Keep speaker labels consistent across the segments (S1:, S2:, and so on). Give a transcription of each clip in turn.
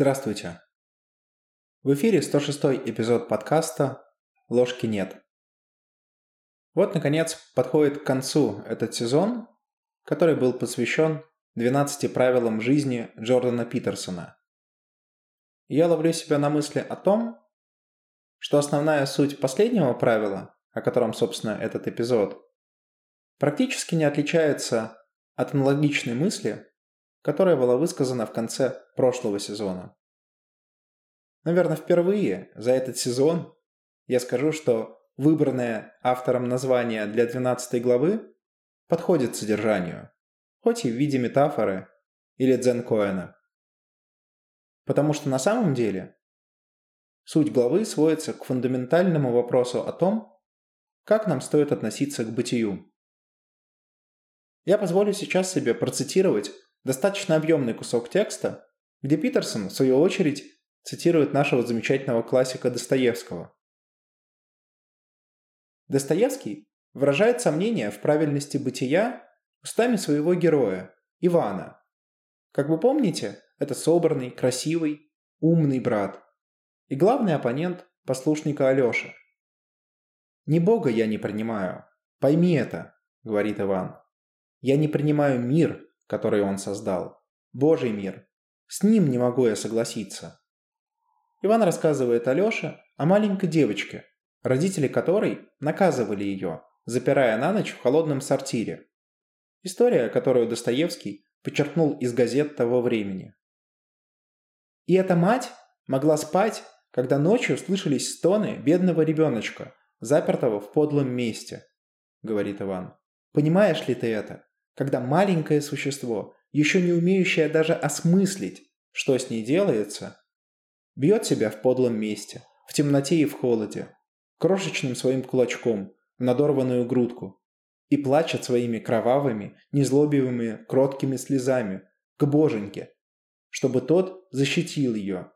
S1: Здравствуйте. В эфире 106 эпизод подкаста «Ложки нет». Вот, наконец, подходит к концу этот сезон, который был посвящен 12 правилам жизни Джордана Питерсона. я ловлю себя на мысли о том, что основная суть последнего правила, о котором, собственно, этот эпизод, практически не отличается от аналогичной мысли, которая была высказана в конце прошлого сезона. Наверное, впервые за этот сезон я скажу, что выбранное автором название для 12 главы подходит содержанию, хоть и в виде метафоры или дзен-коэна. Потому что на самом деле суть главы сводится к фундаментальному вопросу о том, как нам стоит относиться к бытию. Я позволю сейчас себе процитировать достаточно объемный кусок текста, где Питерсон, в свою очередь, цитирует нашего замечательного классика Достоевского. Достоевский выражает сомнение в правильности бытия устами своего героя, Ивана. Как вы помните, это собранный, красивый, умный брат. И главный оппонент послушника Алёши. «Не Бога я не принимаю. Пойми это», — говорит Иван. «Я не принимаю мир, который он создал. Божий мир. С ним не могу я согласиться. Иван рассказывает Алёше о маленькой девочке, родители которой наказывали ее, запирая на ночь в холодном сортире. История, которую Достоевский подчеркнул из газет того времени. И эта мать могла спать, когда ночью слышались стоны бедного ребеночка, запертого в подлом месте, говорит Иван. Понимаешь ли ты это? когда маленькое существо, еще не умеющее даже осмыслить, что с ней делается, бьет себя в подлом месте, в темноте и в холоде, крошечным своим кулачком в надорванную грудку и плачет своими кровавыми, незлобивыми, кроткими слезами к боженьке, чтобы тот защитил ее.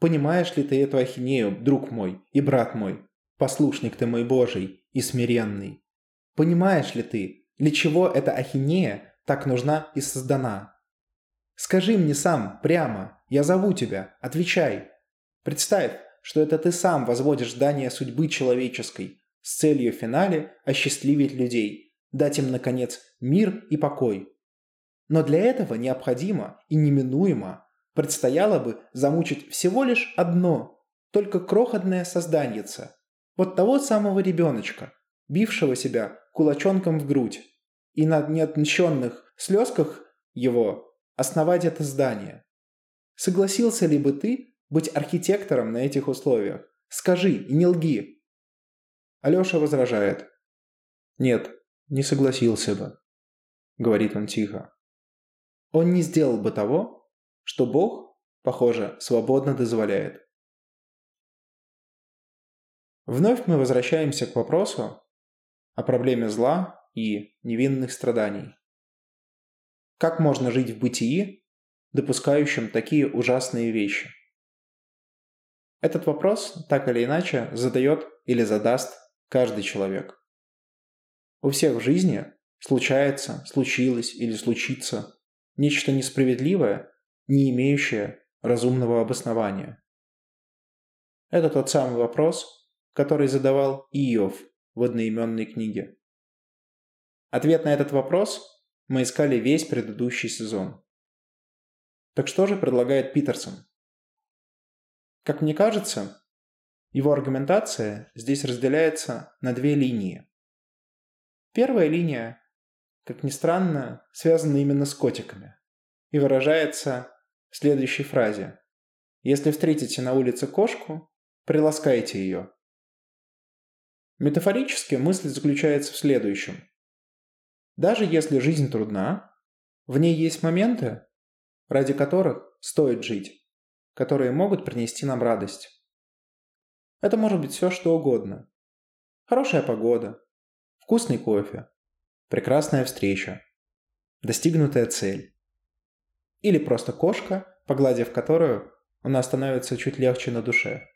S1: Понимаешь ли ты эту ахинею, друг мой и брат мой, послушник ты мой Божий и смиренный? Понимаешь ли ты, для чего эта ахинея так нужна и создана? Скажи мне сам, прямо, я зову тебя, отвечай. Представь, что это ты сам возводишь здание судьбы человеческой с целью в финале осчастливить людей, дать им, наконец, мир и покой. Но для этого необходимо и неминуемо предстояло бы замучить всего лишь одно, только крохотное созданьице. Вот того самого ребеночка, бившего себя кулачонком в грудь, и на неотмещенных слезках его основать это здание. Согласился ли бы ты быть архитектором на этих условиях? Скажи и не лги. Алеша возражает. Нет, не согласился бы, говорит он тихо. Он не сделал бы того, что Бог, похоже, свободно дозволяет. Вновь мы возвращаемся к вопросу, о проблеме зла и невинных страданий. Как можно жить в бытии, допускающем такие ужасные вещи? Этот вопрос так или иначе задает или задаст каждый человек. У всех в жизни случается, случилось или случится нечто несправедливое, не имеющее разумного обоснования. Это тот самый вопрос, который задавал Иов в одноименной книге. Ответ на этот вопрос мы искали весь предыдущий сезон. Так что же предлагает Питерсон? Как мне кажется, его аргументация здесь разделяется на две линии. Первая линия, как ни странно, связана именно с котиками и выражается в следующей фразе. Если встретите на улице кошку, приласкайте ее. Метафорически мысль заключается в следующем. Даже если жизнь трудна, в ней есть моменты, ради которых стоит жить, которые могут принести нам радость. Это может быть все, что угодно. Хорошая погода, вкусный кофе, прекрасная встреча, достигнутая цель. Или просто кошка, погладив которую, у нас становится чуть легче на душе.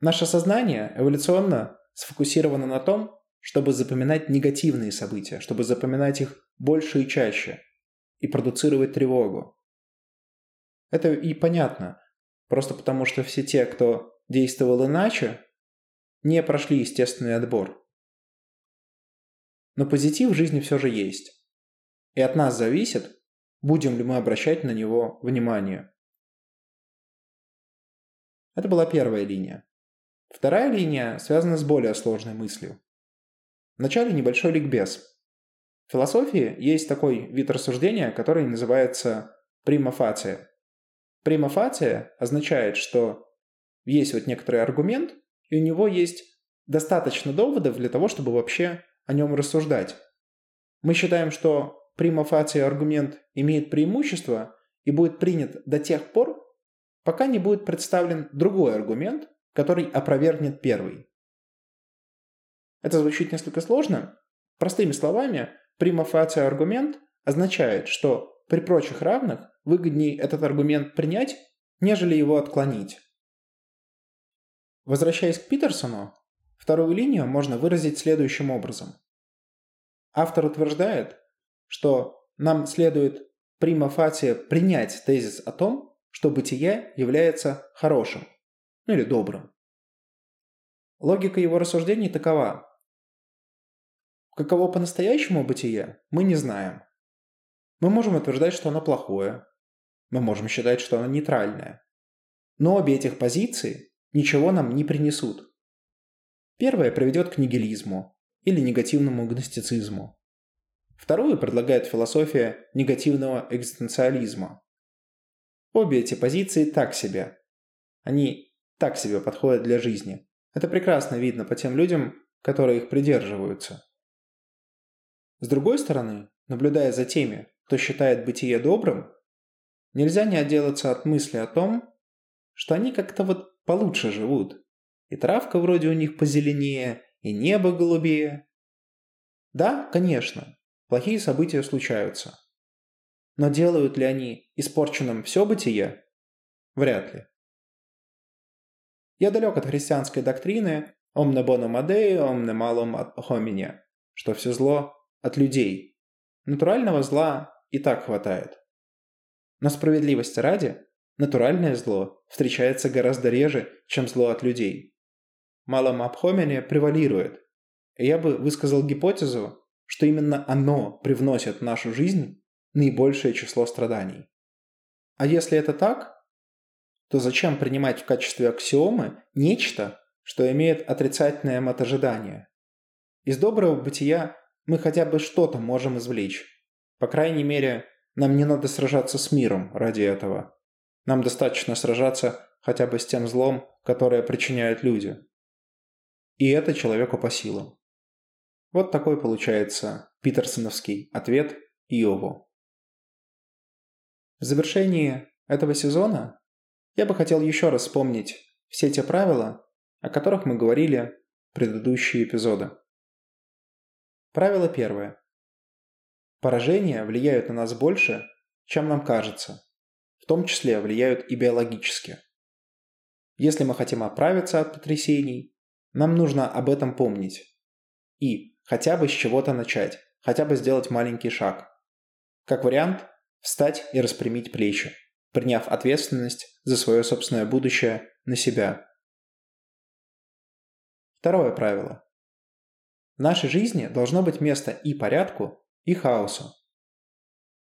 S1: Наше сознание эволюционно сфокусировано на том, чтобы запоминать негативные события, чтобы запоминать их больше и чаще и продуцировать тревогу. Это и понятно. Просто потому, что все те, кто действовал иначе, не прошли естественный отбор. Но позитив в жизни все же есть. И от нас зависит, будем ли мы обращать на него внимание. Это была первая линия. Вторая линия связана с более сложной мыслью. Вначале небольшой ликбез. В философии есть такой вид рассуждения, который называется примафация. Примафация означает, что есть вот некоторый аргумент, и у него есть достаточно доводов для того, чтобы вообще о нем рассуждать. Мы считаем, что примафация аргумент имеет преимущество и будет принят до тех пор, пока не будет представлен другой аргумент, который опровергнет первый. Это звучит несколько сложно. Простыми словами, примафация аргумент означает, что при прочих равных выгоднее этот аргумент принять, нежели его отклонить. Возвращаясь к Питерсону, вторую линию можно выразить следующим образом. Автор утверждает, что нам следует прима фация принять тезис о том, что бытие является хорошим, ну или добрым. Логика его рассуждений такова. Каково по-настоящему бытие, мы не знаем. Мы можем утверждать, что оно плохое. Мы можем считать, что оно нейтральное. Но обе этих позиции ничего нам не принесут. Первая приведет к нигилизму или негативному гностицизму. Вторую предлагает философия негативного экзистенциализма. Обе эти позиции так себе. Они так себе подходят для жизни. Это прекрасно видно по тем людям, которые их придерживаются. С другой стороны, наблюдая за теми, кто считает бытие добрым, нельзя не отделаться от мысли о том, что они как-то вот получше живут. И травка вроде у них позеленее, и небо голубее. Да, конечно, плохие события случаются. Но делают ли они испорченным все бытие? Вряд ли. Я далек от христианской доктрины «Omne bonum adei, omne malum ad homine», что все зло от людей. Натурального зла и так хватает. Но справедливости ради, натуральное зло встречается гораздо реже, чем зло от людей. Малом обхомене превалирует. И я бы высказал гипотезу, что именно оно привносит в нашу жизнь наибольшее число страданий. А если это так, то зачем принимать в качестве аксиомы нечто, что имеет отрицательное мотожидание? Из доброго бытия мы хотя бы что-то можем извлечь. По крайней мере, нам не надо сражаться с миром ради этого. Нам достаточно сражаться хотя бы с тем злом, которое причиняют люди. И это человеку по силам. Вот такой получается питерсоновский ответ Иову. В завершении этого сезона я бы хотел еще раз вспомнить все те правила, о которых мы говорили в предыдущие эпизоды. Правило первое. Поражения влияют на нас больше, чем нам кажется. В том числе влияют и биологически. Если мы хотим оправиться от потрясений, нам нужно об этом помнить. И хотя бы с чего-то начать, хотя бы сделать маленький шаг. Как вариант, встать и распрямить плечи, приняв ответственность за свое собственное будущее на себя. Второе правило. В нашей жизни должно быть место и порядку, и хаосу.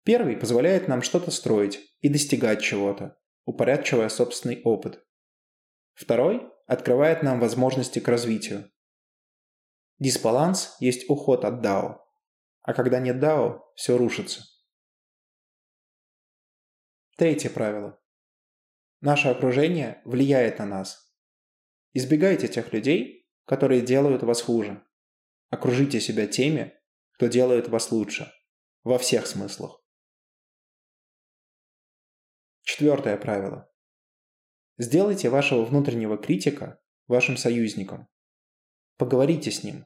S1: Первый позволяет нам что-то строить и достигать чего-то, упорядочивая собственный опыт. Второй открывает нам возможности к развитию. Дисбаланс есть уход от дао, а когда нет дао, все рушится. Третье правило. Наше окружение влияет на нас. Избегайте тех людей, которые делают вас хуже. Окружите себя теми, кто делает вас лучше. Во всех смыслах. Четвертое правило. Сделайте вашего внутреннего критика вашим союзником. Поговорите с ним.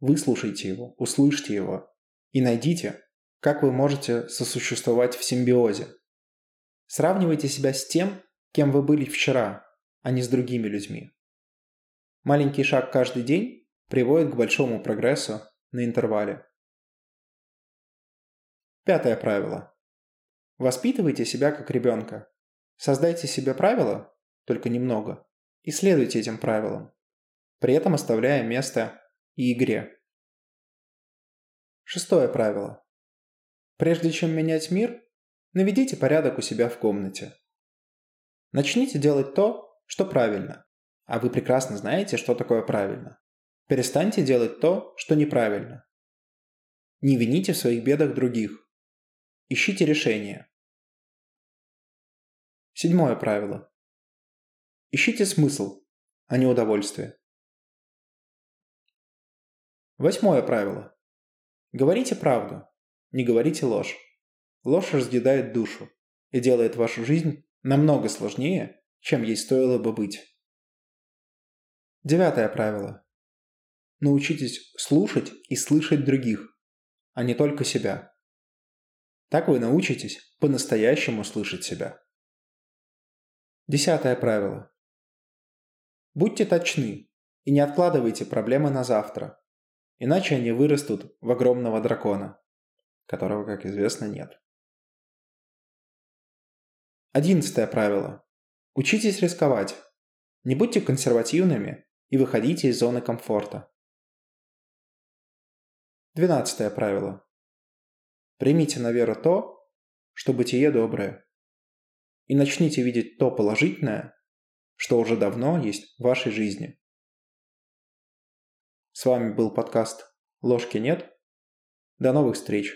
S1: Выслушайте его, услышьте его и найдите, как вы можете сосуществовать в симбиозе. Сравнивайте себя с тем, кем вы были вчера, а не с другими людьми. Маленький шаг каждый день приводит к большому прогрессу на интервале. Пятое правило. Воспитывайте себя как ребенка. Создайте себе правила, только немного, и следуйте этим правилам, при этом оставляя место и игре. Шестое правило. Прежде чем менять мир, наведите порядок у себя в комнате. Начните делать то, что правильно, а вы прекрасно знаете, что такое правильно. Перестаньте делать то, что неправильно. Не вините в своих бедах других. Ищите решения. Седьмое правило. Ищите смысл, а не удовольствие. Восьмое правило. Говорите правду, не говорите ложь. Ложь разъедает душу и делает вашу жизнь намного сложнее, чем ей стоило бы быть. Девятое правило. Научитесь слушать и слышать других, а не только себя. Так вы научитесь по-настоящему слышать себя. Десятое правило. Будьте точны и не откладывайте проблемы на завтра, иначе они вырастут в огромного дракона, которого, как известно, нет. Одиннадцатое правило. Учитесь рисковать. Не будьте консервативными и выходите из зоны комфорта. Двенадцатое правило. Примите на веру то, что бытие доброе. И начните видеть то положительное, что уже давно есть в вашей жизни. С вами был подкаст «Ложки нет». До новых встреч!